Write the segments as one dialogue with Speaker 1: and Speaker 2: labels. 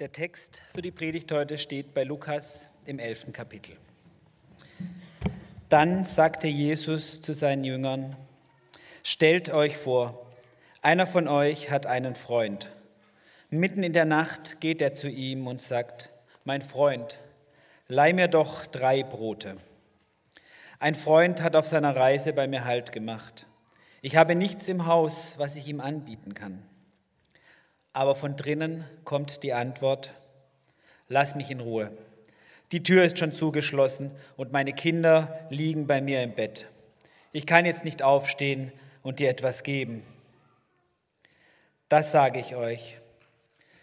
Speaker 1: Der Text für die Predigt heute steht bei Lukas im elften Kapitel. Dann sagte Jesus zu seinen Jüngern, Stellt euch vor, einer von euch hat einen Freund. Mitten in der Nacht geht er zu ihm und sagt, Mein Freund, leih mir doch drei Brote. Ein Freund hat auf seiner Reise bei mir Halt gemacht. Ich habe nichts im Haus, was ich ihm anbieten kann. Aber von drinnen kommt die Antwort, lass mich in Ruhe. Die Tür ist schon zugeschlossen und meine Kinder liegen bei mir im Bett. Ich kann jetzt nicht aufstehen und dir etwas geben. Das sage ich euch.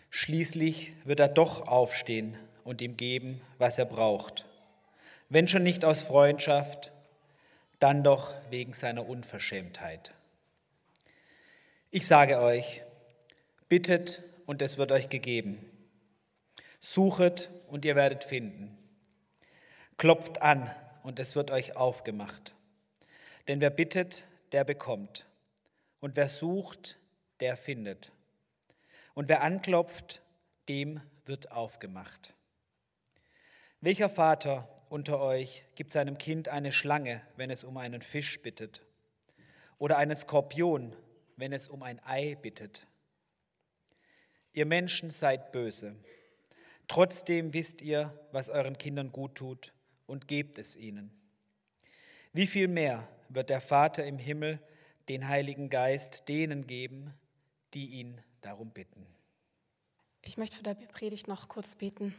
Speaker 1: Schließlich wird er doch aufstehen und ihm geben, was er braucht. Wenn schon nicht aus Freundschaft, dann doch wegen seiner Unverschämtheit. Ich sage euch, bittet und es wird euch gegeben. Suchet und ihr werdet finden. Klopft an und es wird euch aufgemacht. Denn wer bittet, der bekommt. Und wer sucht, der findet. Und wer anklopft, dem wird aufgemacht. Welcher Vater unter euch gibt seinem Kind eine Schlange, wenn es um einen Fisch bittet? Oder einen Skorpion, wenn es um ein Ei bittet? Ihr Menschen seid böse. Trotzdem wisst ihr, was euren Kindern gut tut und gebt es ihnen. Wie viel mehr wird der Vater im Himmel den Heiligen Geist denen geben, die ihn darum bitten.
Speaker 2: Ich möchte für die Predigt noch kurz beten.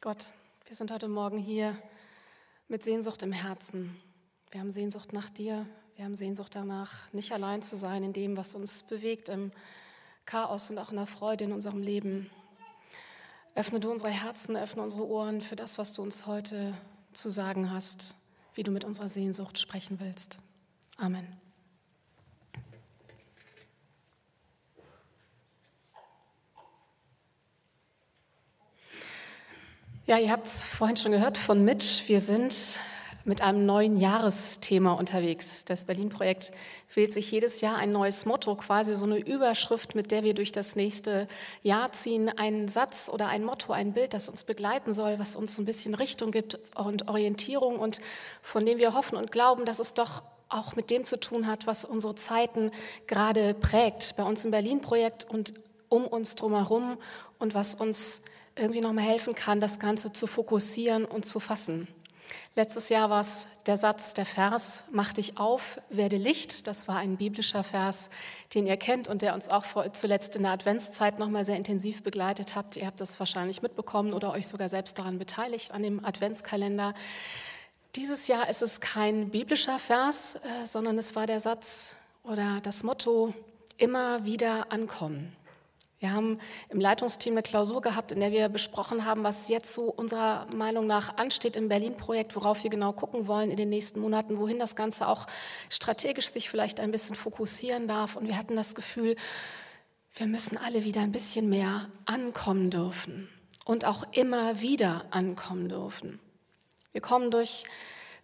Speaker 2: Gott, wir sind heute Morgen hier mit Sehnsucht im Herzen. Wir haben Sehnsucht nach dir. Wir haben Sehnsucht danach, nicht allein zu sein in dem, was uns bewegt im Chaos und auch in der Freude in unserem Leben. Öffne du unsere Herzen, öffne unsere Ohren für das, was du uns heute zu sagen hast, wie du mit unserer Sehnsucht sprechen willst. Amen. Ja, ihr habt es vorhin schon gehört von Mitch. Wir sind mit einem neuen Jahresthema unterwegs. Das Berlin-Projekt wählt sich jedes Jahr ein neues Motto, quasi so eine Überschrift, mit der wir durch das nächste Jahr ziehen. Ein Satz oder ein Motto, ein Bild, das uns begleiten soll, was uns so ein bisschen Richtung gibt und Orientierung und von dem wir hoffen und glauben, dass es doch auch mit dem zu tun hat, was unsere Zeiten gerade prägt. Bei uns im Berlin-Projekt und um uns drumherum und was uns irgendwie nochmal helfen kann, das Ganze zu fokussieren und zu fassen. Letztes Jahr war es der Satz, der Vers, mach dich auf, werde Licht. Das war ein biblischer Vers, den ihr kennt und der uns auch zuletzt in der Adventszeit nochmal sehr intensiv begleitet habt. Ihr habt das wahrscheinlich mitbekommen oder euch sogar selbst daran beteiligt, an dem Adventskalender. Dieses Jahr ist es kein biblischer Vers, äh, sondern es war der Satz oder das Motto, immer wieder ankommen. Wir haben im Leitungsteam eine Klausur gehabt, in der wir besprochen haben, was jetzt so unserer Meinung nach ansteht im Berlin-Projekt, worauf wir genau gucken wollen in den nächsten Monaten, wohin das Ganze auch strategisch sich vielleicht ein bisschen fokussieren darf. Und wir hatten das Gefühl, wir müssen alle wieder ein bisschen mehr ankommen dürfen und auch immer wieder ankommen dürfen. Wir kommen durch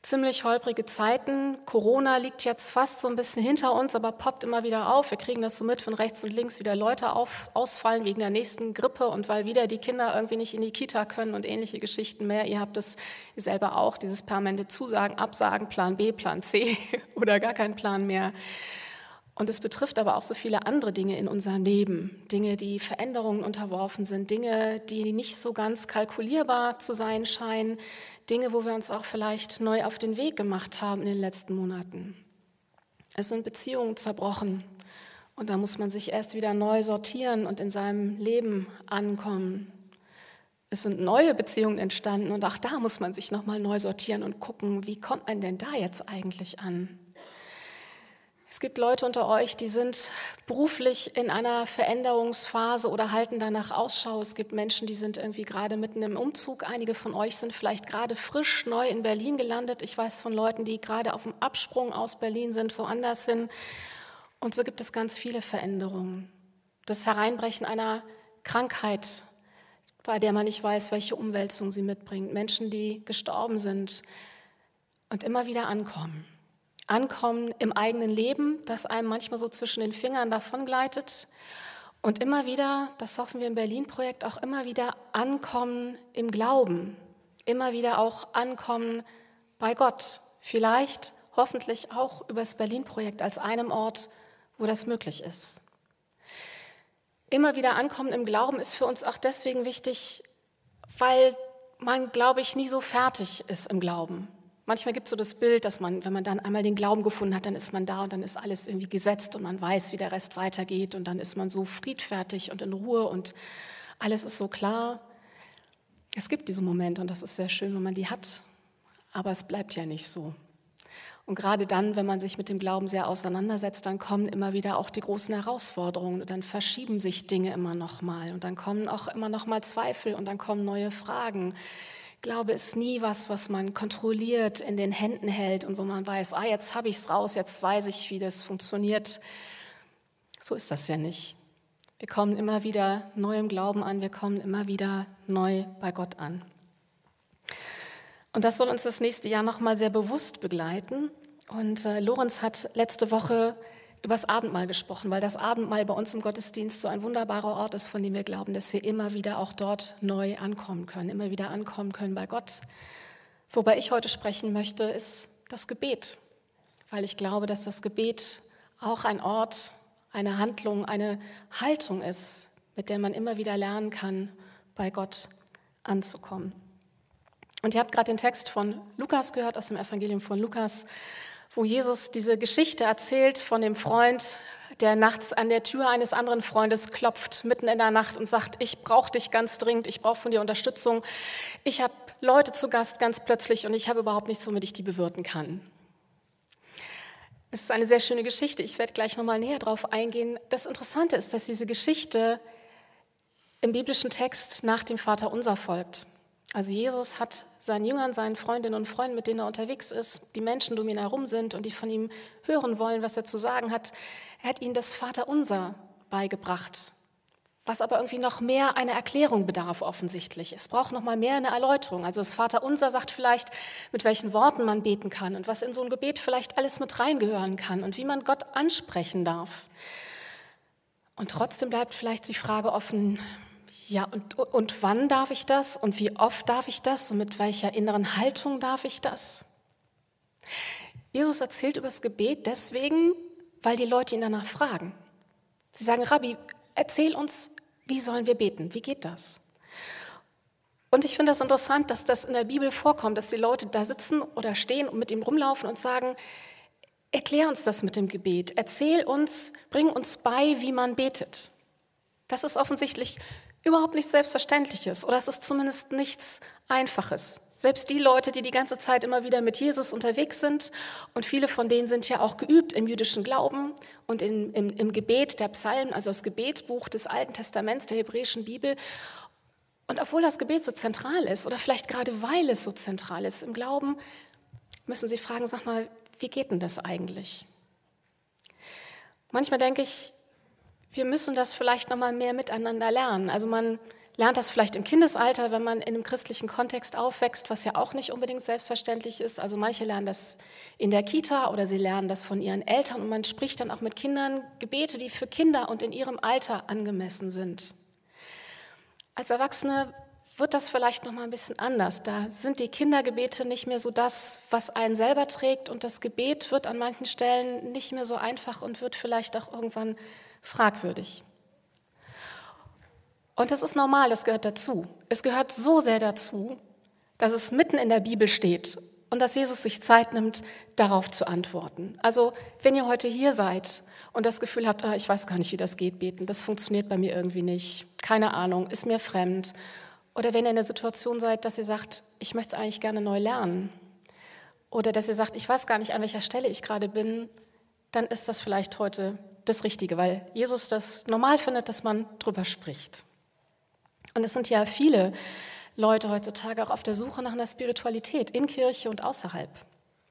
Speaker 2: ziemlich holprige Zeiten. Corona liegt jetzt fast so ein bisschen hinter uns, aber poppt immer wieder auf. Wir kriegen das so mit, wenn rechts und links wieder Leute auf, ausfallen wegen der nächsten Grippe und weil wieder die Kinder irgendwie nicht in die Kita können und ähnliche Geschichten mehr. Ihr habt es selber auch, dieses permanente Zusagen, Absagen, Plan B, Plan C oder gar kein Plan mehr. Und es betrifft aber auch so viele andere Dinge in unserem Leben. Dinge, die Veränderungen unterworfen sind, Dinge, die nicht so ganz kalkulierbar zu sein scheinen, Dinge, wo wir uns auch vielleicht neu auf den Weg gemacht haben in den letzten Monaten. Es sind Beziehungen zerbrochen und da muss man sich erst wieder neu sortieren und in seinem Leben ankommen. Es sind neue Beziehungen entstanden und auch da muss man sich nochmal neu sortieren und gucken, wie kommt man denn da jetzt eigentlich an? Es gibt Leute unter euch, die sind beruflich in einer Veränderungsphase oder halten danach Ausschau. Es gibt Menschen, die sind irgendwie gerade mitten im Umzug. Einige von euch sind vielleicht gerade frisch neu in Berlin gelandet. Ich weiß von Leuten, die gerade auf dem Absprung aus Berlin sind, woanders hin. Und so gibt es ganz viele Veränderungen. Das Hereinbrechen einer Krankheit, bei der man nicht weiß, welche Umwälzung sie mitbringt. Menschen, die gestorben sind und immer wieder ankommen. Ankommen im eigenen Leben, das einem manchmal so zwischen den Fingern davongleitet. Und immer wieder, das hoffen wir im Berlin-Projekt, auch immer wieder ankommen im Glauben, immer wieder auch ankommen bei Gott. Vielleicht, hoffentlich auch über das Berlin-Projekt als einem Ort, wo das möglich ist. Immer wieder ankommen im Glauben ist für uns auch deswegen wichtig, weil man, glaube ich, nie so fertig ist im Glauben. Manchmal gibt es so das Bild, dass man, wenn man dann einmal den Glauben gefunden hat, dann ist man da und dann ist alles irgendwie gesetzt und man weiß, wie der Rest weitergeht und dann ist man so friedfertig und in Ruhe und alles ist so klar. Es gibt diese Momente und das ist sehr schön, wenn man die hat, aber es bleibt ja nicht so. Und gerade dann, wenn man sich mit dem Glauben sehr auseinandersetzt, dann kommen immer wieder auch die großen Herausforderungen und dann verschieben sich Dinge immer noch mal und dann kommen auch immer noch mal Zweifel und dann kommen neue Fragen. Glaube ist nie was, was man kontrolliert in den Händen hält und wo man weiß, ah, jetzt habe ich es raus, jetzt weiß ich, wie das funktioniert. So ist das ja nicht. Wir kommen immer wieder neu im Glauben an, wir kommen immer wieder neu bei Gott an. Und das soll uns das nächste Jahr nochmal sehr bewusst begleiten. Und äh, Lorenz hat letzte Woche über das Abendmahl gesprochen, weil das Abendmahl bei uns im Gottesdienst so ein wunderbarer Ort ist, von dem wir glauben, dass wir immer wieder auch dort neu ankommen können, immer wieder ankommen können bei Gott. Wobei ich heute sprechen möchte, ist das Gebet, weil ich glaube, dass das Gebet auch ein Ort, eine Handlung, eine Haltung ist, mit der man immer wieder lernen kann, bei Gott anzukommen. Und ihr habt gerade den Text von Lukas gehört, aus dem Evangelium von Lukas, wo Jesus diese Geschichte erzählt von dem Freund, der nachts an der Tür eines anderen Freundes klopft, mitten in der Nacht und sagt, ich brauche dich ganz dringend, ich brauche von dir Unterstützung. Ich habe Leute zu Gast ganz plötzlich und ich habe überhaupt nichts, womit ich die bewirten kann. Es ist eine sehr schöne Geschichte. Ich werde gleich nochmal näher darauf eingehen. Das Interessante ist, dass diese Geschichte im biblischen Text nach dem Vater unser folgt. Also Jesus hat seinen Jüngern, seinen Freundinnen und Freunden, mit denen er unterwegs ist, die Menschen, die um ihn herum sind und die von ihm hören wollen, was er zu sagen hat, er hat ihnen das Vaterunser beigebracht, was aber irgendwie noch mehr eine Erklärung bedarf offensichtlich. Es braucht noch mal mehr eine Erläuterung. Also das Vaterunser sagt vielleicht, mit welchen Worten man beten kann und was in so ein Gebet vielleicht alles mit reingehören kann und wie man Gott ansprechen darf. Und trotzdem bleibt vielleicht die Frage offen, ja, und, und wann darf ich das und wie oft darf ich das und mit welcher inneren Haltung darf ich das? Jesus erzählt über das Gebet deswegen, weil die Leute ihn danach fragen. Sie sagen, Rabbi, erzähl uns, wie sollen wir beten? Wie geht das? Und ich finde das interessant, dass das in der Bibel vorkommt, dass die Leute da sitzen oder stehen und mit ihm rumlaufen und sagen, erklär uns das mit dem Gebet, erzähl uns, bring uns bei, wie man betet. Das ist offensichtlich überhaupt nichts Selbstverständliches oder es ist zumindest nichts Einfaches. Selbst die Leute, die die ganze Zeit immer wieder mit Jesus unterwegs sind und viele von denen sind ja auch geübt im jüdischen Glauben und in, im, im Gebet der Psalmen, also das Gebetbuch des Alten Testaments der hebräischen Bibel. Und obwohl das Gebet so zentral ist oder vielleicht gerade weil es so zentral ist im Glauben, müssen sie fragen, sag mal, wie geht denn das eigentlich? Manchmal denke ich, wir müssen das vielleicht noch mal mehr miteinander lernen. Also man lernt das vielleicht im Kindesalter, wenn man in einem christlichen Kontext aufwächst, was ja auch nicht unbedingt selbstverständlich ist. Also manche lernen das in der Kita oder sie lernen das von ihren Eltern und man spricht dann auch mit Kindern Gebete, die für Kinder und in ihrem Alter angemessen sind. Als Erwachsene wird das vielleicht noch mal ein bisschen anders. Da sind die Kindergebete nicht mehr so das, was einen selber trägt und das Gebet wird an manchen Stellen nicht mehr so einfach und wird vielleicht auch irgendwann fragwürdig. Und das ist normal, das gehört dazu. Es gehört so sehr dazu, dass es mitten in der Bibel steht und dass Jesus sich Zeit nimmt, darauf zu antworten. Also wenn ihr heute hier seid und das Gefühl habt, ah, ich weiß gar nicht, wie das geht, beten, das funktioniert bei mir irgendwie nicht, keine Ahnung, ist mir fremd. Oder wenn ihr in der Situation seid, dass ihr sagt, ich möchte es eigentlich gerne neu lernen. Oder dass ihr sagt, ich weiß gar nicht, an welcher Stelle ich gerade bin, dann ist das vielleicht heute das Richtige, weil Jesus das normal findet, dass man drüber spricht. Und es sind ja viele Leute heutzutage auch auf der Suche nach einer Spiritualität in Kirche und außerhalb.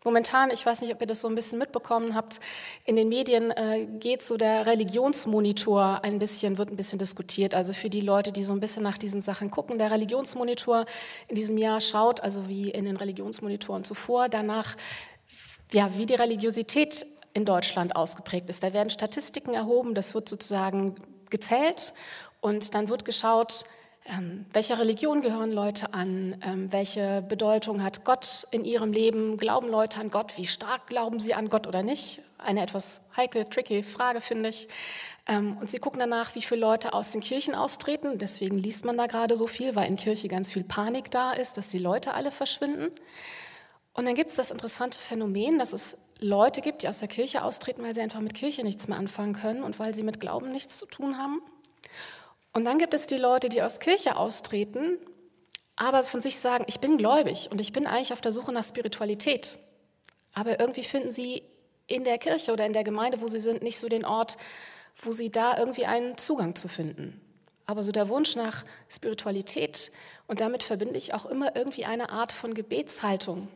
Speaker 2: Momentan, ich weiß nicht, ob ihr das so ein bisschen mitbekommen habt, in den Medien äh, geht so der Religionsmonitor ein bisschen, wird ein bisschen diskutiert. Also für die Leute, die so ein bisschen nach diesen Sachen gucken, der Religionsmonitor in diesem Jahr schaut, also wie in den Religionsmonitoren zuvor, danach, ja, wie die Religiosität in Deutschland ausgeprägt ist. Da werden Statistiken erhoben, das wird sozusagen gezählt und dann wird geschaut, ähm, welcher Religion gehören Leute an? Ähm, welche Bedeutung hat Gott in ihrem Leben? Glauben Leute an Gott? Wie stark glauben sie an Gott oder nicht? Eine etwas heikle, tricky Frage, finde ich. Ähm, und sie gucken danach, wie viele Leute aus den Kirchen austreten. Deswegen liest man da gerade so viel, weil in Kirche ganz viel Panik da ist, dass die Leute alle verschwinden. Und dann gibt es das interessante Phänomen, dass es Leute gibt, die aus der Kirche austreten, weil sie einfach mit Kirche nichts mehr anfangen können und weil sie mit Glauben nichts zu tun haben. Und dann gibt es die Leute, die aus Kirche austreten, aber von sich sagen, ich bin gläubig und ich bin eigentlich auf der Suche nach Spiritualität. Aber irgendwie finden sie in der Kirche oder in der Gemeinde, wo sie sind, nicht so den Ort, wo sie da irgendwie einen Zugang zu finden. Aber so der Wunsch nach Spiritualität und damit verbinde ich auch immer irgendwie eine Art von Gebetshaltung,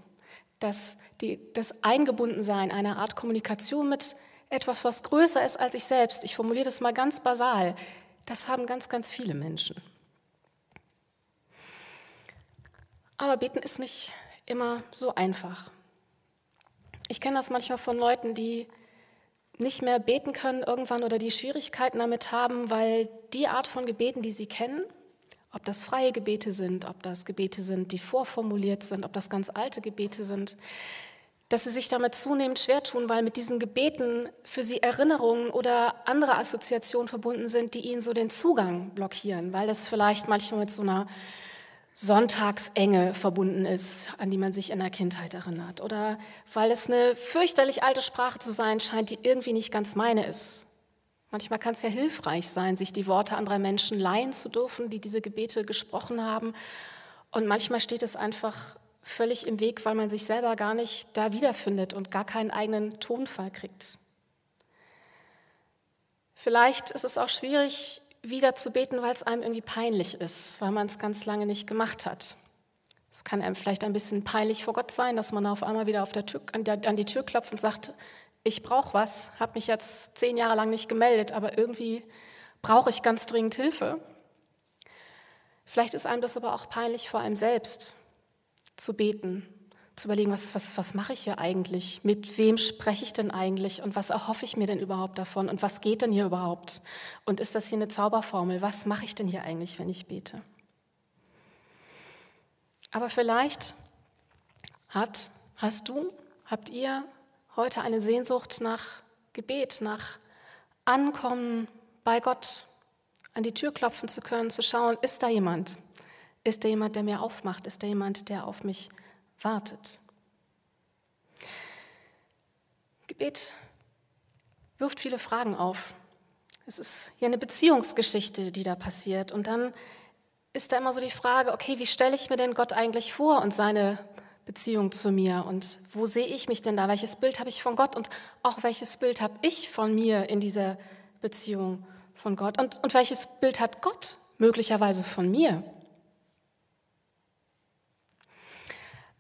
Speaker 2: dass die, das Eingebundensein, eine Art Kommunikation mit etwas, was größer ist als ich selbst. Ich formuliere das mal ganz basal. Das haben ganz, ganz viele Menschen. Aber beten ist nicht immer so einfach. Ich kenne das manchmal von Leuten, die nicht mehr beten können irgendwann oder die Schwierigkeiten damit haben, weil die Art von Gebeten, die sie kennen, ob das freie Gebete sind, ob das Gebete sind, die vorformuliert sind, ob das ganz alte Gebete sind, dass sie sich damit zunehmend schwer tun, weil mit diesen Gebeten für sie Erinnerungen oder andere Assoziationen verbunden sind, die ihnen so den Zugang blockieren, weil es vielleicht manchmal mit so einer Sonntagsenge verbunden ist, an die man sich in der Kindheit erinnert, oder weil es eine fürchterlich alte Sprache zu sein scheint, die irgendwie nicht ganz meine ist. Manchmal kann es ja hilfreich sein, sich die Worte anderer Menschen leihen zu dürfen, die diese Gebete gesprochen haben. Und manchmal steht es einfach völlig im Weg, weil man sich selber gar nicht da wiederfindet und gar keinen eigenen Tonfall kriegt. Vielleicht ist es auch schwierig, wieder zu beten, weil es einem irgendwie peinlich ist, weil man es ganz lange nicht gemacht hat. Es kann einem vielleicht ein bisschen peinlich vor Gott sein, dass man auf einmal wieder auf der Tür, an, der, an die Tür klopft und sagt, ich brauche was, habe mich jetzt zehn Jahre lang nicht gemeldet, aber irgendwie brauche ich ganz dringend Hilfe. Vielleicht ist einem das aber auch peinlich vor einem selbst, zu beten, zu überlegen, was, was, was mache ich hier eigentlich, mit wem spreche ich denn eigentlich? Und was erhoffe ich mir denn überhaupt davon? Und was geht denn hier überhaupt? Und ist das hier eine Zauberformel, was mache ich denn hier eigentlich, wenn ich bete. Aber vielleicht hat, hast du, habt ihr heute eine Sehnsucht nach Gebet, nach Ankommen bei Gott, an die Tür klopfen zu können, zu schauen, ist da jemand? Ist da jemand, der mir aufmacht? Ist da jemand, der auf mich wartet? Gebet wirft viele Fragen auf. Es ist ja eine Beziehungsgeschichte, die da passiert. Und dann ist da immer so die Frage, okay, wie stelle ich mir denn Gott eigentlich vor und seine Beziehung zu mir? Und wo sehe ich mich denn da? Welches Bild habe ich von Gott und auch welches Bild habe ich von mir in dieser Beziehung von Gott? Und, und welches Bild hat Gott möglicherweise von mir?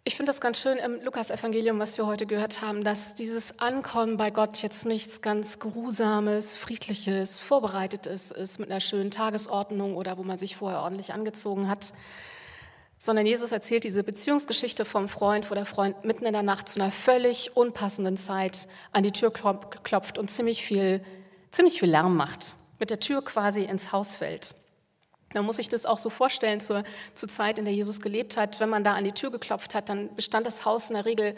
Speaker 2: Ich finde das ganz schön im Lukas-Evangelium, was wir heute gehört haben, dass dieses Ankommen bei Gott jetzt nichts ganz Geruhsames, Friedliches, Vorbereitetes ist mit einer schönen Tagesordnung oder wo man sich vorher ordentlich angezogen hat, sondern Jesus erzählt diese Beziehungsgeschichte vom Freund, wo der Freund mitten in der Nacht zu einer völlig unpassenden Zeit an die Tür klopft und ziemlich viel, ziemlich viel Lärm macht, mit der Tür quasi ins Haus fällt. Man muss sich das auch so vorstellen zur, zur Zeit, in der Jesus gelebt hat. Wenn man da an die Tür geklopft hat, dann bestand das Haus in der Regel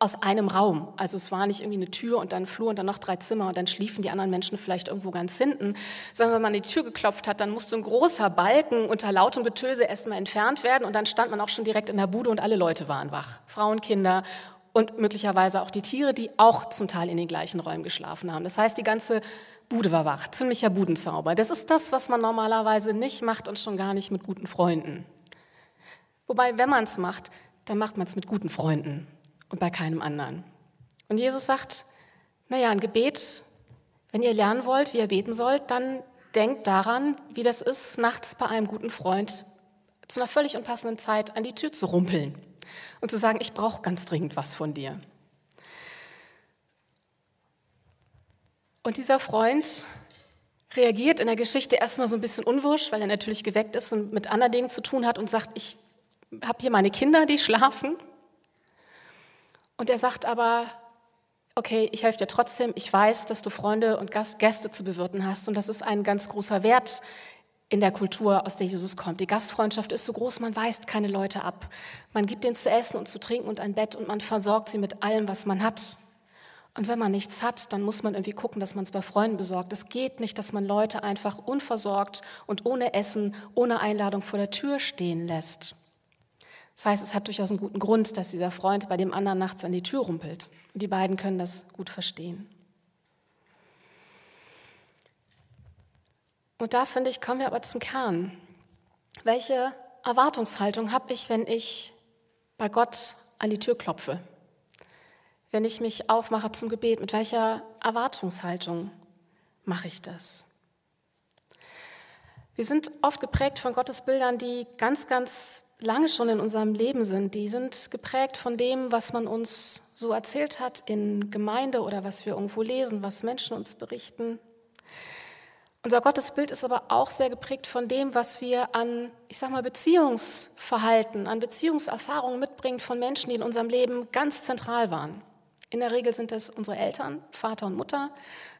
Speaker 2: aus einem Raum. Also es war nicht irgendwie eine Tür und dann ein Flur und dann noch drei Zimmer und dann schliefen die anderen Menschen vielleicht irgendwo ganz hinten, sondern wenn man an die Tür geklopft hat, dann musste ein großer Balken unter lautem Getöse erstmal entfernt werden und dann stand man auch schon direkt in der Bude und alle Leute waren wach. Frauen, Kinder und möglicherweise auch die Tiere, die auch zum Teil in den gleichen Räumen geschlafen haben. Das heißt, die ganze Bude war wach, ziemlicher Budenzauber. Das ist das, was man normalerweise nicht macht und schon gar nicht mit guten Freunden. Wobei, wenn man es macht, dann macht man es mit guten Freunden und bei keinem anderen. Und Jesus sagt, naja, ein Gebet, wenn ihr lernen wollt, wie ihr beten sollt, dann denkt daran, wie das ist, nachts bei einem guten Freund zu einer völlig unpassenden Zeit an die Tür zu rumpeln und zu sagen, ich brauche ganz dringend was von dir. Und dieser Freund reagiert in der Geschichte erstmal so ein bisschen unwirsch, weil er natürlich geweckt ist und mit anderen Dingen zu tun hat und sagt, ich habe hier meine Kinder, die schlafen. Und er sagt aber, okay, ich helfe dir trotzdem, ich weiß, dass du Freunde und Gäste zu bewirten hast und das ist ein ganz großer Wert in der Kultur, aus der Jesus kommt. Die Gastfreundschaft ist so groß, man weist keine Leute ab. Man gibt ihnen zu essen und zu trinken und ein Bett und man versorgt sie mit allem, was man hat. Und wenn man nichts hat, dann muss man irgendwie gucken, dass man es bei Freunden besorgt. Es geht nicht, dass man Leute einfach unversorgt und ohne Essen, ohne Einladung vor der Tür stehen lässt. Das heißt, es hat durchaus einen guten Grund, dass dieser Freund bei dem anderen nachts an die Tür rumpelt. Und die beiden können das gut verstehen. Und da finde ich, kommen wir aber zum Kern. Welche Erwartungshaltung habe ich, wenn ich bei Gott an die Tür klopfe? Wenn ich mich aufmache zum Gebet, mit welcher Erwartungshaltung mache ich das? Wir sind oft geprägt von Gottesbildern, die ganz, ganz lange schon in unserem Leben sind. Die sind geprägt von dem, was man uns so erzählt hat in Gemeinde oder was wir irgendwo lesen, was Menschen uns berichten. Unser Gottesbild ist aber auch sehr geprägt von dem, was wir an, ich sag mal, Beziehungsverhalten, an Beziehungserfahrungen mitbringen von Menschen, die in unserem Leben ganz zentral waren. In der Regel sind es unsere Eltern, Vater und Mutter.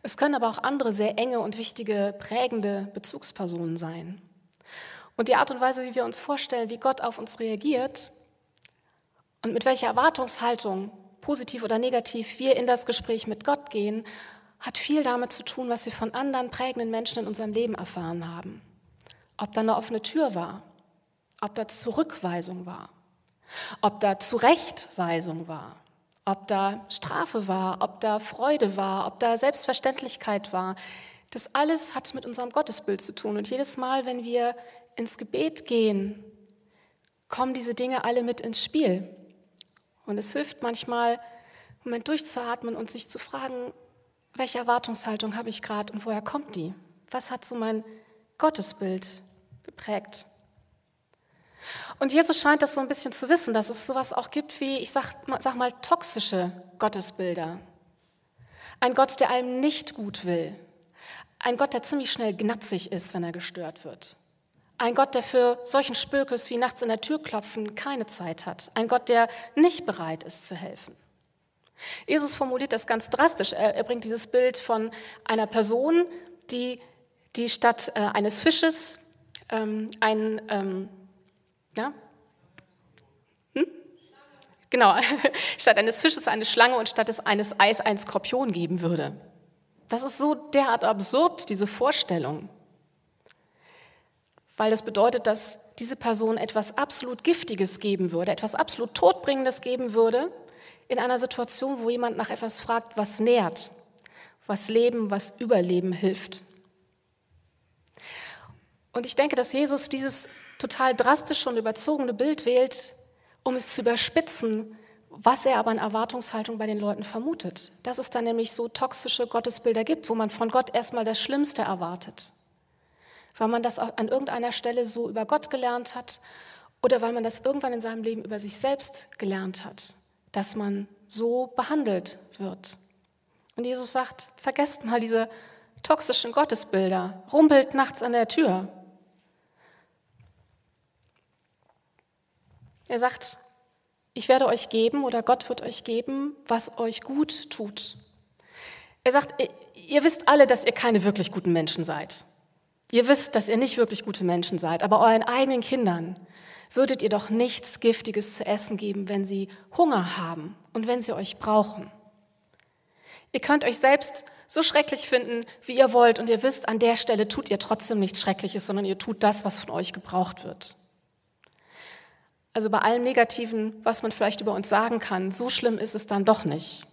Speaker 2: Es können aber auch andere sehr enge und wichtige, prägende Bezugspersonen sein. Und die Art und Weise, wie wir uns vorstellen, wie Gott auf uns reagiert und mit welcher Erwartungshaltung, positiv oder negativ, wir in das Gespräch mit Gott gehen, hat viel damit zu tun, was wir von anderen prägenden Menschen in unserem Leben erfahren haben. Ob da eine offene Tür war, ob da Zurückweisung war, ob da Zurechtweisung war, ob da Strafe war, ob da Freude war, ob da Selbstverständlichkeit war. Das alles hat mit unserem Gottesbild zu tun. Und jedes Mal, wenn wir ins Gebet gehen, kommen diese Dinge alle mit ins Spiel. Und es hilft manchmal, einen Moment durchzuatmen und sich zu fragen, welche Erwartungshaltung habe ich gerade und woher kommt die? Was hat so mein Gottesbild geprägt? Und Jesus scheint das so ein bisschen zu wissen, dass es sowas auch gibt wie, ich sag, sag mal, toxische Gottesbilder. Ein Gott, der einem nicht gut will. Ein Gott, der ziemlich schnell gnatzig ist, wenn er gestört wird. Ein Gott, der für solchen Spökes wie nachts in der Tür klopfen keine Zeit hat. Ein Gott, der nicht bereit ist zu helfen. Jesus formuliert das ganz drastisch. Er, er bringt dieses Bild von einer Person, die, die statt äh, eines Fisches ähm, ein, ähm, ja? Hm? Genau, statt eines Fisches eine Schlange und statt des eines Eis einen Skorpion geben würde. Das ist so derart absurd, diese Vorstellung. Weil das bedeutet, dass diese Person etwas absolut Giftiges geben würde, etwas absolut Todbringendes geben würde, in einer Situation, wo jemand nach etwas fragt, was nährt, was Leben, was Überleben hilft. Und ich denke, dass Jesus dieses total drastische und überzogene Bild wählt, um es zu überspitzen, was er aber an Erwartungshaltung bei den Leuten vermutet. Dass es dann nämlich so toxische Gottesbilder gibt, wo man von Gott erstmal das Schlimmste erwartet. Weil man das an irgendeiner Stelle so über Gott gelernt hat oder weil man das irgendwann in seinem Leben über sich selbst gelernt hat dass man so behandelt wird. Und Jesus sagt, vergesst mal diese toxischen Gottesbilder, rumpelt nachts an der Tür. Er sagt, ich werde euch geben oder Gott wird euch geben, was euch gut tut. Er sagt, ihr wisst alle, dass ihr keine wirklich guten Menschen seid. Ihr wisst, dass ihr nicht wirklich gute Menschen seid, aber euren eigenen Kindern würdet ihr doch nichts Giftiges zu essen geben, wenn sie Hunger haben und wenn sie euch brauchen. Ihr könnt euch selbst so schrecklich finden, wie ihr wollt, und ihr wisst, an der Stelle tut ihr trotzdem nichts Schreckliches, sondern ihr tut das, was von euch gebraucht wird. Also bei allem Negativen, was man vielleicht über uns sagen kann, so schlimm ist es dann doch nicht.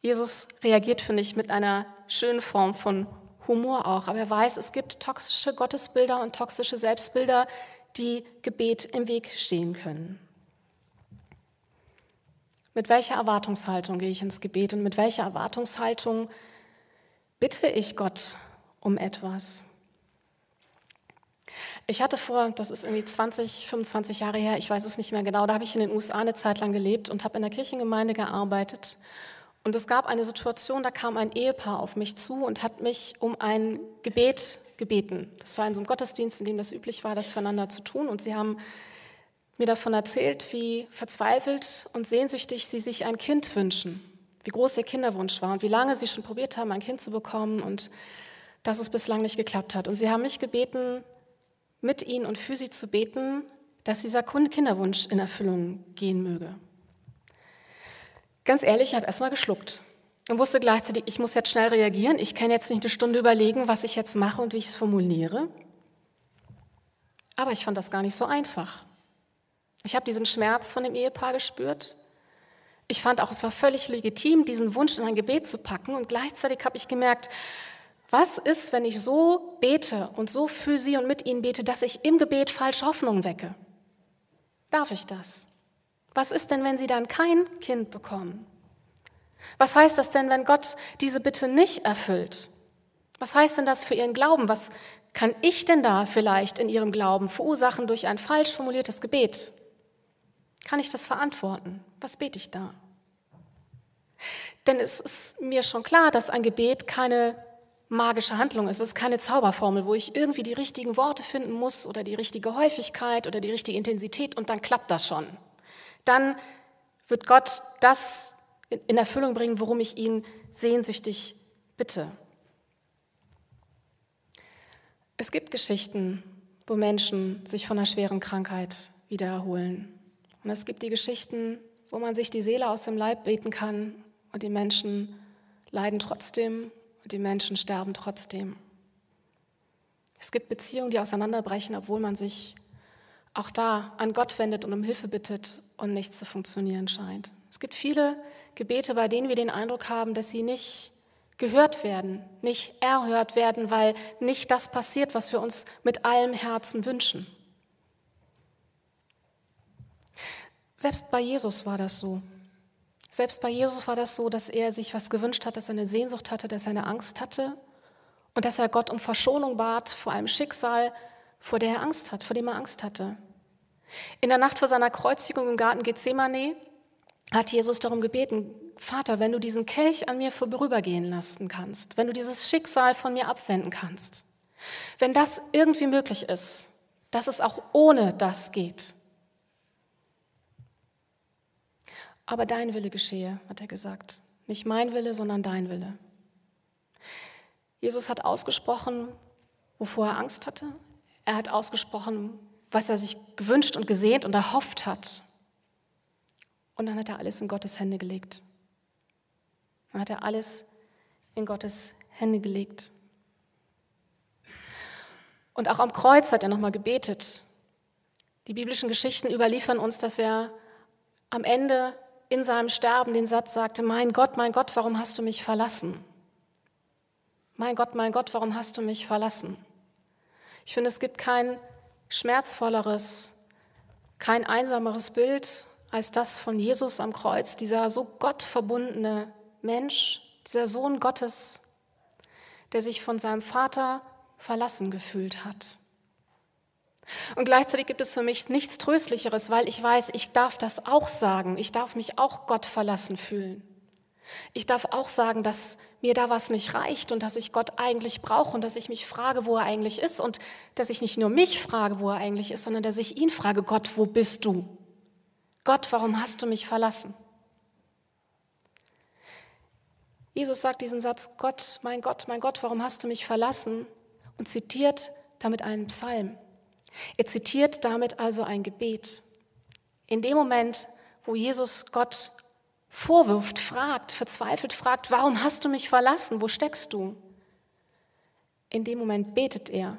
Speaker 2: Jesus reagiert, finde ich, mit einer schönen Form von Humor auch, aber er weiß, es gibt toxische Gottesbilder und toxische Selbstbilder, die Gebet im Weg stehen können. Mit welcher Erwartungshaltung gehe ich ins Gebet und mit welcher Erwartungshaltung bitte ich Gott um etwas? Ich hatte vor, das ist irgendwie 20, 25 Jahre her, ich weiß es nicht mehr genau, da habe ich in den USA eine Zeit lang gelebt und habe in der Kirchengemeinde gearbeitet. Und es gab eine Situation, da kam ein Ehepaar auf mich zu und hat mich um ein Gebet gebeten. Das war in so einem Gottesdienst, in dem das üblich war, das füreinander zu tun. Und sie haben mir davon erzählt, wie verzweifelt und sehnsüchtig sie sich ein Kind wünschen, wie groß ihr Kinderwunsch war und wie lange sie schon probiert haben, ein Kind zu bekommen und dass es bislang nicht geklappt hat. Und sie haben mich gebeten, mit ihnen und für sie zu beten, dass dieser Kinderwunsch in Erfüllung gehen möge. Ganz ehrlich, ich habe erstmal geschluckt und wusste gleichzeitig, ich muss jetzt schnell reagieren. Ich kann jetzt nicht eine Stunde überlegen, was ich jetzt mache und wie ich es formuliere. Aber ich fand das gar nicht so einfach. Ich habe diesen Schmerz von dem Ehepaar gespürt. Ich fand auch, es war völlig legitim, diesen Wunsch in ein Gebet zu packen. Und gleichzeitig habe ich gemerkt, was ist, wenn ich so bete und so für sie und mit ihnen bete, dass ich im Gebet falsche Hoffnung wecke? Darf ich das? Was ist denn, wenn sie dann kein Kind bekommen? Was heißt das denn, wenn Gott diese Bitte nicht erfüllt? Was heißt denn das für ihren Glauben? Was kann ich denn da vielleicht in ihrem Glauben verursachen durch ein falsch formuliertes Gebet? Kann ich das verantworten? Was bete ich da? Denn es ist mir schon klar, dass ein Gebet keine magische Handlung ist. Es ist keine Zauberformel, wo ich irgendwie die richtigen Worte finden muss oder die richtige Häufigkeit oder die richtige Intensität und dann klappt das schon. Dann wird Gott das in Erfüllung bringen, worum ich ihn sehnsüchtig bitte. Es gibt Geschichten, wo Menschen sich von einer schweren Krankheit wieder erholen. Und es gibt die Geschichten, wo man sich die Seele aus dem Leib beten kann und die Menschen leiden trotzdem und die Menschen sterben trotzdem. Es gibt Beziehungen, die auseinanderbrechen, obwohl man sich auch da an Gott wendet und um Hilfe bittet und nichts zu funktionieren scheint. Es gibt viele Gebete, bei denen wir den Eindruck haben, dass sie nicht gehört werden, nicht erhört werden, weil nicht das passiert, was wir uns mit allem Herzen wünschen. Selbst bei Jesus war das so. Selbst bei Jesus war das so, dass er sich was gewünscht hat, dass er eine Sehnsucht hatte, dass er eine Angst hatte und dass er Gott um Verschonung bat vor einem Schicksal, vor der er Angst hat, vor dem er Angst hatte. In der Nacht vor seiner Kreuzigung im Garten Gethsemane hat Jesus darum gebeten, Vater, wenn du diesen Kelch an mir vorübergehen lassen kannst, wenn du dieses Schicksal von mir abwenden kannst, wenn das irgendwie möglich ist, dass es auch ohne das geht, aber dein Wille geschehe, hat er gesagt. Nicht mein Wille, sondern dein Wille. Jesus hat ausgesprochen, wovor er Angst hatte. Er hat ausgesprochen, was er sich gewünscht und gesehnt und erhofft hat. Und dann hat er alles in Gottes Hände gelegt. Dann hat er alles in Gottes Hände gelegt. Und auch am Kreuz hat er nochmal gebetet. Die biblischen Geschichten überliefern uns, dass er am Ende in seinem Sterben den Satz sagte, mein Gott, mein Gott, warum hast du mich verlassen? Mein Gott, mein Gott, warum hast du mich verlassen? Ich finde, es gibt kein schmerzvolleres, kein einsameres Bild als das von Jesus am Kreuz, dieser so gottverbundene Mensch, dieser Sohn Gottes, der sich von seinem Vater verlassen gefühlt hat. Und gleichzeitig gibt es für mich nichts Tröstlicheres, weil ich weiß, ich darf das auch sagen. Ich darf mich auch Gott verlassen fühlen. Ich darf auch sagen, dass mir da was nicht reicht und dass ich Gott eigentlich brauche und dass ich mich frage, wo er eigentlich ist und dass ich nicht nur mich frage, wo er eigentlich ist, sondern dass ich ihn frage, Gott, wo bist du? Gott, warum hast du mich verlassen? Jesus sagt diesen Satz, Gott, mein Gott, mein Gott, warum hast du mich verlassen? Und zitiert damit einen Psalm. Er zitiert damit also ein Gebet. In dem Moment, wo Jesus Gott vorwirft, fragt, verzweifelt fragt, warum hast du mich verlassen? Wo steckst du? In dem Moment betet er.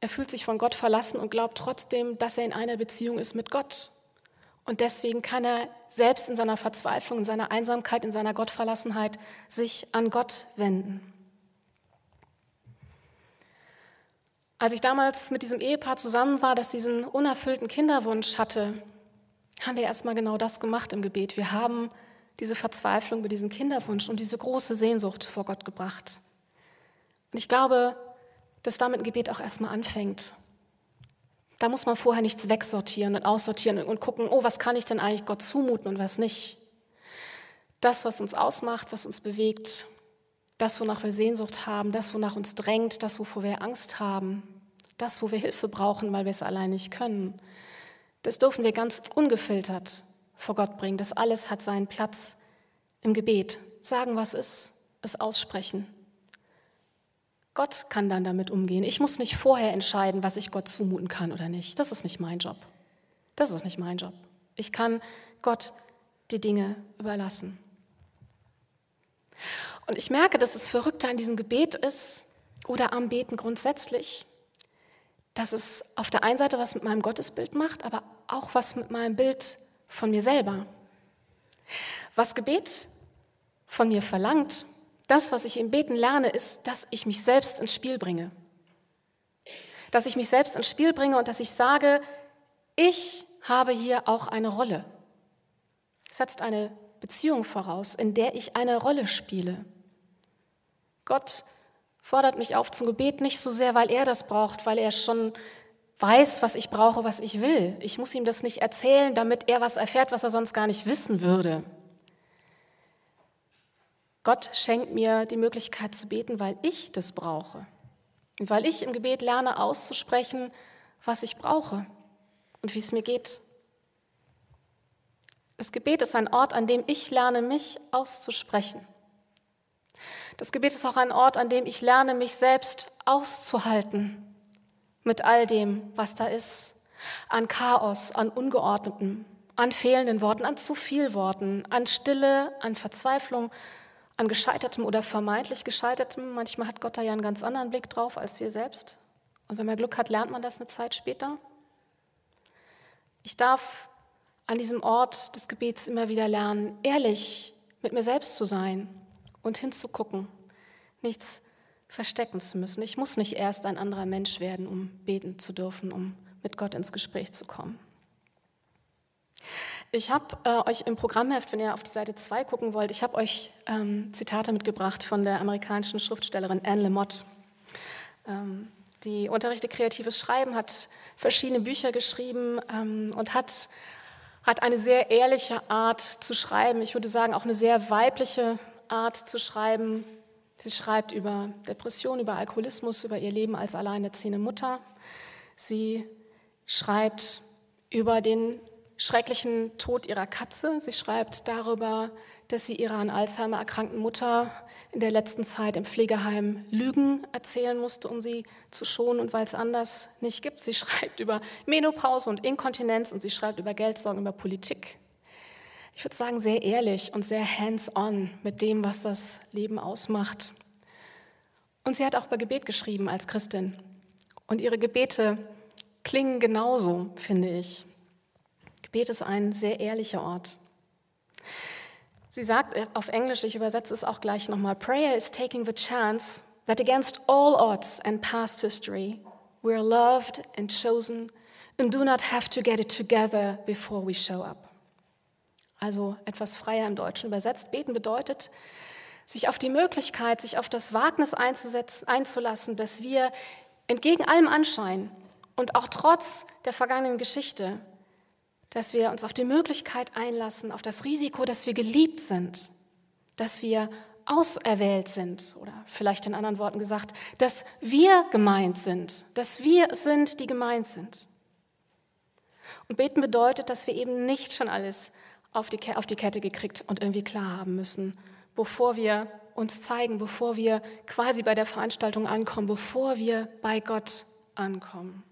Speaker 2: Er fühlt sich von Gott verlassen und glaubt trotzdem, dass er in einer Beziehung ist mit Gott. Und deswegen kann er selbst in seiner Verzweiflung, in seiner Einsamkeit, in seiner Gottverlassenheit sich an Gott wenden. Als ich damals mit diesem Ehepaar zusammen war, das diesen unerfüllten Kinderwunsch hatte, haben wir erstmal genau das gemacht im Gebet. Wir haben diese Verzweiflung über diesen Kinderwunsch und diese große Sehnsucht vor Gott gebracht. Und ich glaube, dass damit ein Gebet auch erstmal anfängt. Da muss man vorher nichts wegsortieren und aussortieren und gucken, oh, was kann ich denn eigentlich Gott zumuten und was nicht. Das, was uns ausmacht, was uns bewegt, das, wonach wir Sehnsucht haben, das, wonach uns drängt, das, wovor wir Angst haben, das, wo wir Hilfe brauchen, weil wir es allein nicht können, das dürfen wir ganz ungefiltert vor Gott bringen. Das alles hat seinen Platz im Gebet, sagen, was ist, es aussprechen. Gott kann dann damit umgehen. Ich muss nicht vorher entscheiden, was ich Gott zumuten kann oder nicht. Das ist nicht mein Job. Das ist nicht mein Job. Ich kann Gott die Dinge überlassen. Und ich merke, dass das Verrückte an diesem Gebet ist oder am Beten grundsätzlich, dass es auf der einen Seite was mit meinem Gottesbild macht, aber auch was mit meinem Bild von mir selber. Was Gebet von mir verlangt, das, was ich im Beten lerne, ist, dass ich mich selbst ins Spiel bringe. Dass ich mich selbst ins Spiel bringe und dass ich sage, ich habe hier auch eine Rolle. Es setzt eine Beziehung voraus, in der ich eine Rolle spiele. Gott fordert mich auf zum Gebet nicht so sehr, weil er das braucht, weil er schon weiß, was ich brauche, was ich will. Ich muss ihm das nicht erzählen, damit er was erfährt, was er sonst gar nicht wissen würde. Gott schenkt mir die Möglichkeit zu beten, weil ich das brauche. Und weil ich im Gebet lerne auszusprechen, was ich brauche und wie es mir geht. Das Gebet ist ein Ort, an dem ich lerne, mich auszusprechen. Das Gebet ist auch ein Ort, an dem ich lerne, mich selbst auszuhalten mit all dem, was da ist. An Chaos, an Ungeordnetem, an fehlenden Worten, an zu viel Worten, an Stille, an Verzweiflung, an gescheitertem oder vermeintlich gescheitertem. Manchmal hat Gott da ja einen ganz anderen Blick drauf als wir selbst. Und wenn man Glück hat, lernt man das eine Zeit später. Ich darf an diesem Ort des Gebets immer wieder lernen, ehrlich mit mir selbst zu sein und hinzugucken, nichts verstecken zu müssen. Ich muss nicht erst ein anderer Mensch werden, um beten zu dürfen, um mit Gott ins Gespräch zu kommen. Ich habe äh, euch im Programmheft, wenn ihr auf die Seite 2 gucken wollt, ich habe euch ähm, Zitate mitgebracht von der amerikanischen Schriftstellerin Anne Lamott. Ähm, die unterrichtet kreatives Schreiben, hat verschiedene Bücher geschrieben ähm, und hat, hat eine sehr ehrliche Art zu schreiben. Ich würde sagen, auch eine sehr weibliche Art zu schreiben. Sie schreibt über Depression, über Alkoholismus, über ihr Leben als alleinerziehende Mutter. Sie schreibt über den schrecklichen Tod ihrer Katze. Sie schreibt darüber, dass sie ihrer an Alzheimer erkrankten Mutter in der letzten Zeit im Pflegeheim Lügen erzählen musste, um sie zu schonen und weil es anders nicht gibt. Sie schreibt über Menopause und Inkontinenz und sie schreibt über Geldsorgen, über Politik. Ich würde sagen, sehr ehrlich und sehr hands-on mit dem, was das Leben ausmacht. Und sie hat auch über Gebet geschrieben als Christin. Und ihre Gebete klingen genauso, finde ich. Gebet ist ein sehr ehrlicher Ort. Sie sagt auf Englisch, ich übersetze es auch gleich nochmal, Prayer is taking the chance that against all odds and past history, we are loved and chosen and do not have to get it together before we show up. Also etwas freier im Deutschen übersetzt. Beten bedeutet, sich auf die Möglichkeit, sich auf das Wagnis einzulassen, dass wir entgegen allem Anschein und auch trotz der vergangenen Geschichte dass wir uns auf die Möglichkeit einlassen, auf das Risiko, dass wir geliebt sind, dass wir auserwählt sind oder vielleicht in anderen Worten gesagt, dass wir gemeint sind, dass wir sind, die gemeint sind. Und beten bedeutet, dass wir eben nicht schon alles auf die, auf die Kette gekriegt und irgendwie klar haben müssen, bevor wir uns zeigen, bevor wir quasi bei der Veranstaltung ankommen, bevor wir bei Gott ankommen.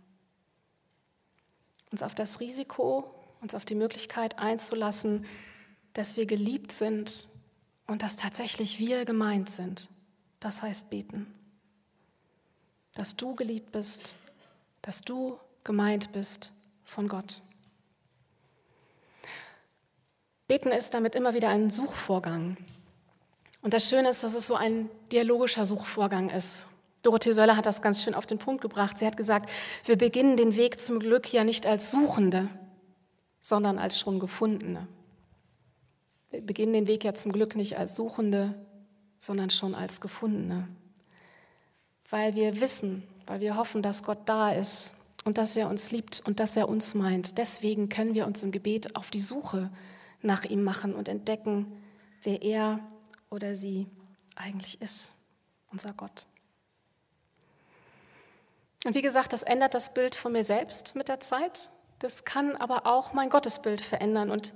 Speaker 2: Uns auf das Risiko uns auf die Möglichkeit einzulassen, dass wir geliebt sind und dass tatsächlich wir gemeint sind. Das heißt beten. Dass du geliebt bist, dass du gemeint bist von Gott. Beten ist damit immer wieder ein Suchvorgang. Und das Schöne ist, dass es so ein dialogischer Suchvorgang ist. Dorothee Söller hat das ganz schön auf den Punkt gebracht. Sie hat gesagt, wir beginnen den Weg zum Glück ja nicht als Suchende, sondern als schon Gefundene. Wir beginnen den Weg ja zum Glück nicht als Suchende, sondern schon als Gefundene. Weil wir wissen, weil wir hoffen, dass Gott da ist und dass er uns liebt und dass er uns meint. Deswegen können wir uns im Gebet auf die Suche nach ihm machen und entdecken, wer er oder sie eigentlich ist, unser Gott. Und wie gesagt, das ändert das Bild von mir selbst mit der Zeit. Das kann aber auch mein Gottesbild verändern. Und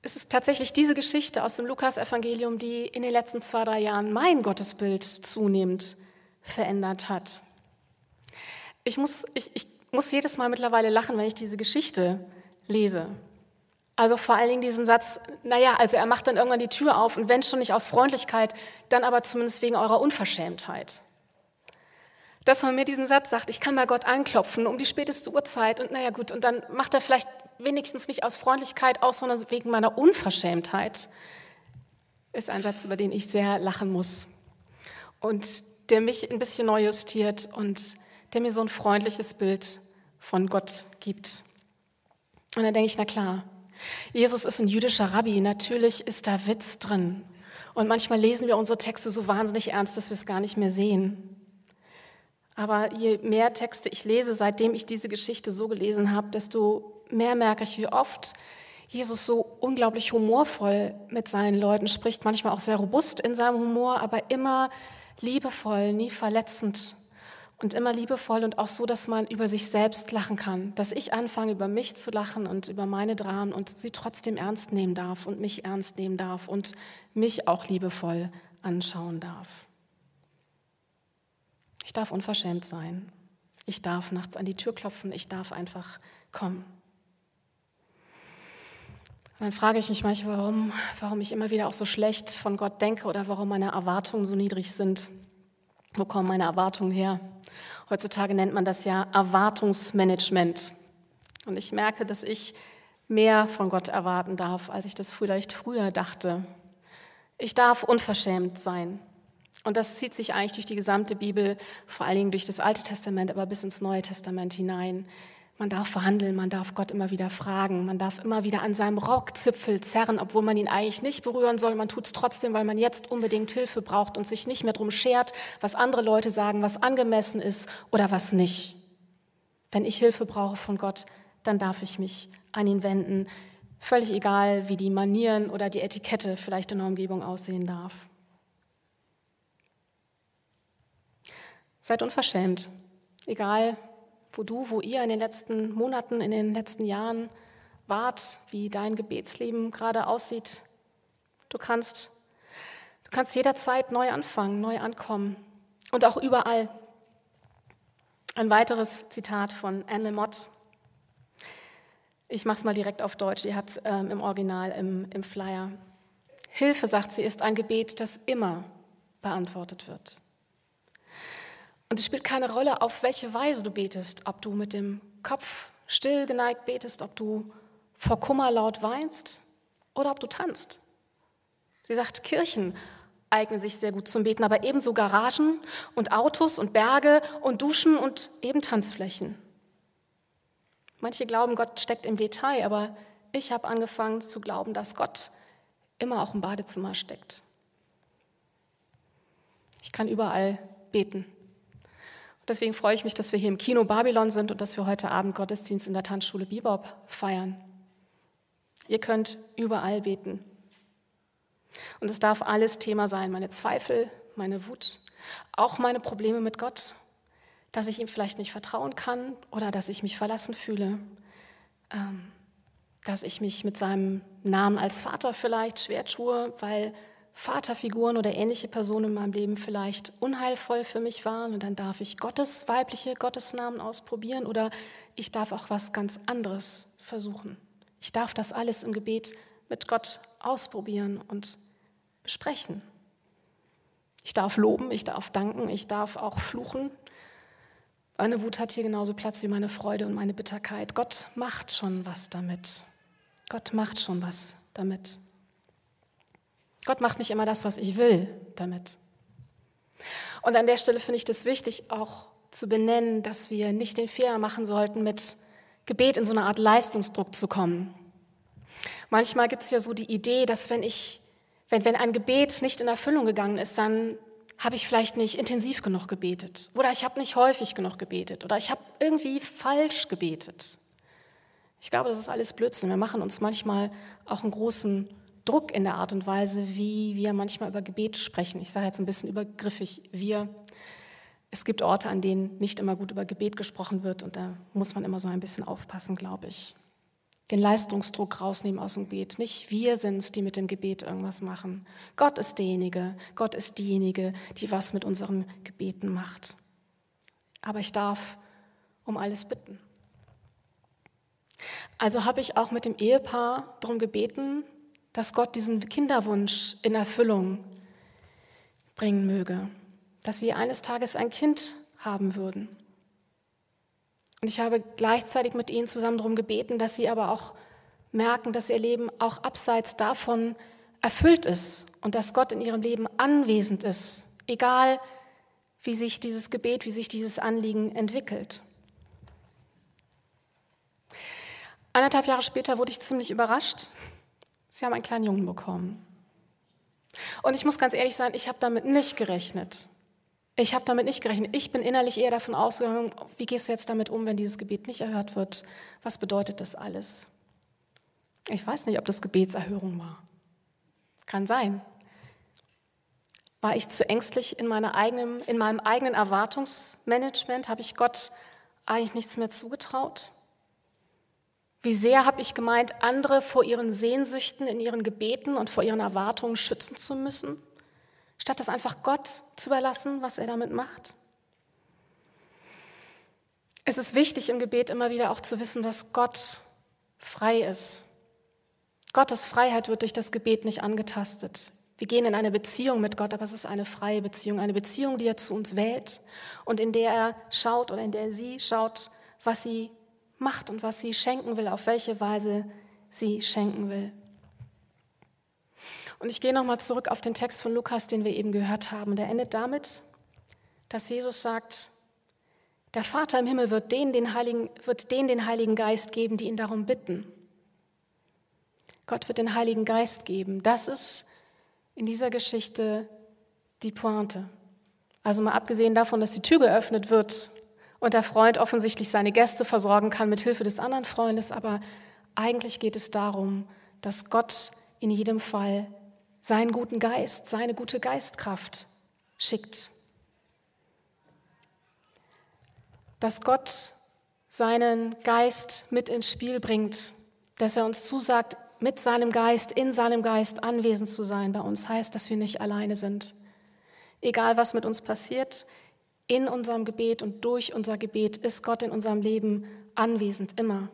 Speaker 2: es ist tatsächlich diese Geschichte aus dem Lukas-Evangelium, die in den letzten zwei, drei Jahren mein Gottesbild zunehmend verändert hat. Ich muss, ich, ich muss jedes Mal mittlerweile lachen, wenn ich diese Geschichte lese. Also vor allen Dingen diesen Satz, naja, also er macht dann irgendwann die Tür auf und wenn schon nicht aus Freundlichkeit, dann aber zumindest wegen eurer Unverschämtheit. Dass man mir diesen Satz sagt, ich kann bei Gott anklopfen um die späteste Uhrzeit und naja gut, und dann macht er vielleicht wenigstens nicht aus Freundlichkeit aus, sondern wegen meiner Unverschämtheit, ist ein Satz, über den ich sehr lachen muss und der mich ein bisschen neu justiert und der mir so ein freundliches Bild von Gott gibt. Und dann denke ich, na klar, Jesus ist ein jüdischer Rabbi, natürlich ist da Witz drin. Und manchmal lesen wir unsere Texte so wahnsinnig ernst, dass wir es gar nicht mehr sehen. Aber je mehr Texte ich lese, seitdem ich diese Geschichte so gelesen habe, desto mehr merke ich, wie oft Jesus so unglaublich humorvoll mit seinen Leuten spricht, manchmal auch sehr robust in seinem Humor, aber immer liebevoll, nie verletzend. Und immer liebevoll und auch so, dass man über sich selbst lachen kann, dass ich anfange, über mich zu lachen und über meine Dramen und sie trotzdem ernst nehmen darf und mich ernst nehmen darf und mich auch liebevoll anschauen darf. Ich darf unverschämt sein. Ich darf nachts an die Tür klopfen. Ich darf einfach kommen. Und dann frage ich mich manchmal, warum, warum ich immer wieder auch so schlecht von Gott denke oder warum meine Erwartungen so niedrig sind. Wo kommen meine Erwartungen her? Heutzutage nennt man das ja Erwartungsmanagement. Und ich merke, dass ich mehr von Gott erwarten darf, als ich das vielleicht früher dachte. Ich darf unverschämt sein. Und das zieht sich eigentlich durch die gesamte Bibel, vor allen Dingen durch das Alte Testament, aber bis ins Neue Testament hinein. Man darf verhandeln, man darf Gott immer wieder fragen, man darf immer wieder an seinem Rockzipfel zerren, obwohl man ihn eigentlich nicht berühren soll. Man tut es trotzdem, weil man jetzt unbedingt Hilfe braucht und sich nicht mehr darum schert, was andere Leute sagen, was angemessen ist oder was nicht. Wenn ich Hilfe brauche von Gott, dann darf ich mich an ihn wenden, völlig egal, wie die Manieren oder die Etikette vielleicht in der Umgebung aussehen darf. Seid unverschämt, egal wo du, wo ihr in den letzten Monaten, in den letzten Jahren wart, wie dein Gebetsleben gerade aussieht. Du kannst, du kannst jederzeit neu anfangen, neu ankommen und auch überall. Ein weiteres Zitat von Anne Mott. Ich mache es mal direkt auf Deutsch, ihr habt es ähm, im Original im, im Flyer. Hilfe, sagt sie, ist ein Gebet, das immer beantwortet wird. Und es spielt keine Rolle, auf welche Weise du betest, ob du mit dem Kopf still geneigt betest, ob du vor Kummer laut weinst oder ob du tanzt. Sie sagt, Kirchen eignen sich sehr gut zum Beten, aber ebenso Garagen und Autos und Berge und Duschen und eben Tanzflächen. Manche glauben, Gott steckt im Detail, aber ich habe angefangen zu glauben, dass Gott immer auch im Badezimmer steckt. Ich kann überall beten. Deswegen freue ich mich, dass wir hier im Kino Babylon sind und dass wir heute Abend Gottesdienst in der Tanzschule Bebop feiern. Ihr könnt überall beten. Und es darf alles Thema sein, meine Zweifel, meine Wut, auch meine Probleme mit Gott, dass ich ihm vielleicht nicht vertrauen kann oder dass ich mich verlassen fühle, ähm, dass ich mich mit seinem Namen als Vater vielleicht schwer tue, weil Vaterfiguren oder ähnliche Personen in meinem Leben vielleicht unheilvoll für mich waren und dann darf ich Gottes weibliche Gottesnamen ausprobieren oder ich darf auch was ganz anderes versuchen. Ich darf das alles im Gebet mit Gott ausprobieren und besprechen. Ich darf loben, ich darf danken, ich darf auch fluchen. Meine Wut hat hier genauso Platz wie meine Freude und meine Bitterkeit. Gott macht schon was damit. Gott macht schon was damit. Gott macht nicht immer das, was ich will damit. Und an der Stelle finde ich das wichtig, auch zu benennen, dass wir nicht den Fehler machen sollten, mit Gebet in so eine Art Leistungsdruck zu kommen. Manchmal gibt es ja so die Idee, dass wenn ich, wenn, wenn ein Gebet nicht in Erfüllung gegangen ist, dann habe ich vielleicht nicht intensiv genug gebetet oder ich habe nicht häufig genug gebetet oder ich habe irgendwie falsch gebetet. Ich glaube, das ist alles Blödsinn. Wir machen uns manchmal auch einen großen Druck in der Art und Weise, wie wir manchmal über Gebet sprechen. Ich sage jetzt ein bisschen übergriffig wir. Es gibt Orte, an denen nicht immer gut über Gebet gesprochen wird und da muss man immer so ein bisschen aufpassen, glaube ich. den Leistungsdruck rausnehmen aus dem Gebet. Nicht wir sind es, die mit dem Gebet irgendwas machen. Gott ist derjenige, Gott ist diejenige, die was mit unserem Gebeten macht. Aber ich darf um alles bitten. Also habe ich auch mit dem Ehepaar darum gebeten, dass Gott diesen Kinderwunsch in Erfüllung bringen möge, dass sie eines Tages ein Kind haben würden. Und ich habe gleichzeitig mit ihnen zusammen darum gebeten, dass sie aber auch merken, dass ihr Leben auch abseits davon erfüllt ist und dass Gott in ihrem Leben anwesend ist, egal wie sich dieses Gebet, wie sich dieses Anliegen entwickelt. Eineinhalb Jahre später wurde ich ziemlich überrascht. Sie haben einen kleinen Jungen bekommen. Und ich muss ganz ehrlich sein, ich habe damit nicht gerechnet. Ich habe damit nicht gerechnet. Ich bin innerlich eher davon ausgegangen, wie gehst du jetzt damit um, wenn dieses Gebet nicht erhört wird? Was bedeutet das alles? Ich weiß nicht, ob das Gebetserhörung war. Kann sein. War ich zu ängstlich in, meiner eigenen, in meinem eigenen Erwartungsmanagement? Habe ich Gott eigentlich nichts mehr zugetraut? Wie sehr habe ich gemeint, andere vor ihren Sehnsüchten, in ihren Gebeten und vor ihren Erwartungen schützen zu müssen? statt das einfach Gott zu überlassen, was er damit macht? Es ist wichtig im Gebet immer wieder auch zu wissen, dass Gott frei ist. Gottes Freiheit wird durch das Gebet nicht angetastet. Wir gehen in eine Beziehung mit Gott, aber es ist eine freie Beziehung, eine Beziehung, die er zu uns wählt und in der er schaut oder in der sie schaut, was sie macht und was sie schenken will, auf welche Weise sie schenken will. Und ich gehe nochmal zurück auf den Text von Lukas, den wir eben gehört haben. Der endet damit, dass Jesus sagt, der Vater im Himmel wird denen den Heiligen, wird denen den Heiligen Geist geben, die ihn darum bitten. Gott wird den Heiligen Geist geben. Das ist in dieser Geschichte die Pointe. Also mal abgesehen davon, dass die Tür geöffnet wird und der Freund offensichtlich seine Gäste versorgen kann mit Hilfe des anderen Freundes, aber eigentlich geht es darum, dass Gott in jedem Fall seinen guten Geist, seine gute Geistkraft schickt. Dass Gott seinen Geist mit ins Spiel bringt, dass er uns zusagt, mit seinem Geist, in seinem Geist anwesend zu sein bei uns, heißt, dass wir nicht alleine sind. Egal was mit uns passiert, in unserem Gebet und durch unser Gebet ist Gott in unserem Leben anwesend, immer.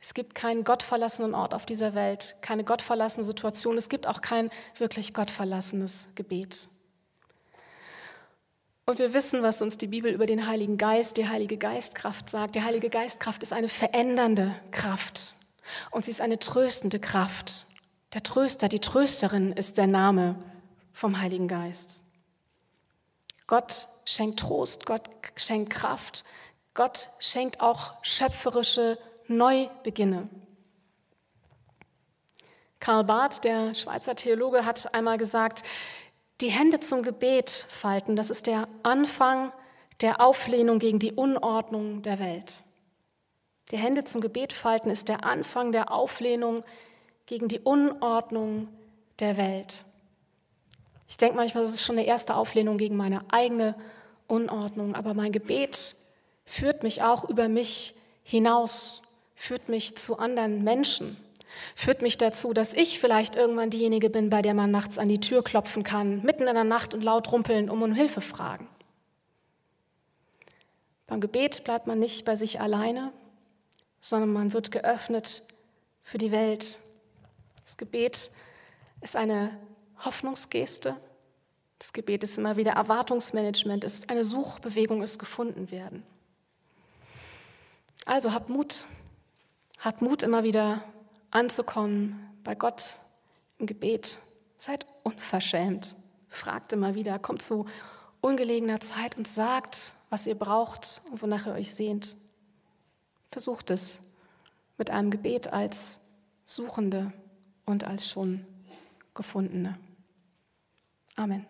Speaker 2: Es gibt keinen gottverlassenen Ort auf dieser Welt, keine gottverlassene Situation. Es gibt auch kein wirklich gottverlassenes Gebet. Und wir wissen, was uns die Bibel über den Heiligen Geist, die Heilige Geistkraft sagt. Die Heilige Geistkraft ist eine verändernde Kraft und sie ist eine tröstende Kraft. Der Tröster, die Trösterin ist der Name vom Heiligen Geist. Gott schenkt Trost, Gott schenkt Kraft, Gott schenkt auch schöpferische neu beginne. Karl Barth, der Schweizer Theologe, hat einmal gesagt, die Hände zum Gebet falten, das ist der Anfang der Auflehnung gegen die Unordnung der Welt. Die Hände zum Gebet falten ist der Anfang der Auflehnung gegen die Unordnung der Welt. Ich denke manchmal, das ist schon eine erste Auflehnung gegen meine eigene Unordnung, aber mein Gebet führt mich auch über mich hinaus führt mich zu anderen Menschen, führt mich dazu, dass ich vielleicht irgendwann diejenige bin, bei der man nachts an die Tür klopfen kann, mitten in der Nacht und laut rumpeln, um um Hilfe fragen. Beim Gebet bleibt man nicht bei sich alleine, sondern man wird geöffnet für die Welt. Das Gebet ist eine Hoffnungsgeste. Das Gebet ist immer wieder Erwartungsmanagement, ist eine Suchbewegung, ist gefunden werden. Also habt Mut, Habt Mut, immer wieder anzukommen bei Gott im Gebet. Seid unverschämt. Fragt immer wieder, kommt zu ungelegener Zeit und sagt, was ihr braucht und wonach ihr euch sehnt. Versucht es mit einem Gebet als Suchende und als schon Gefundene. Amen.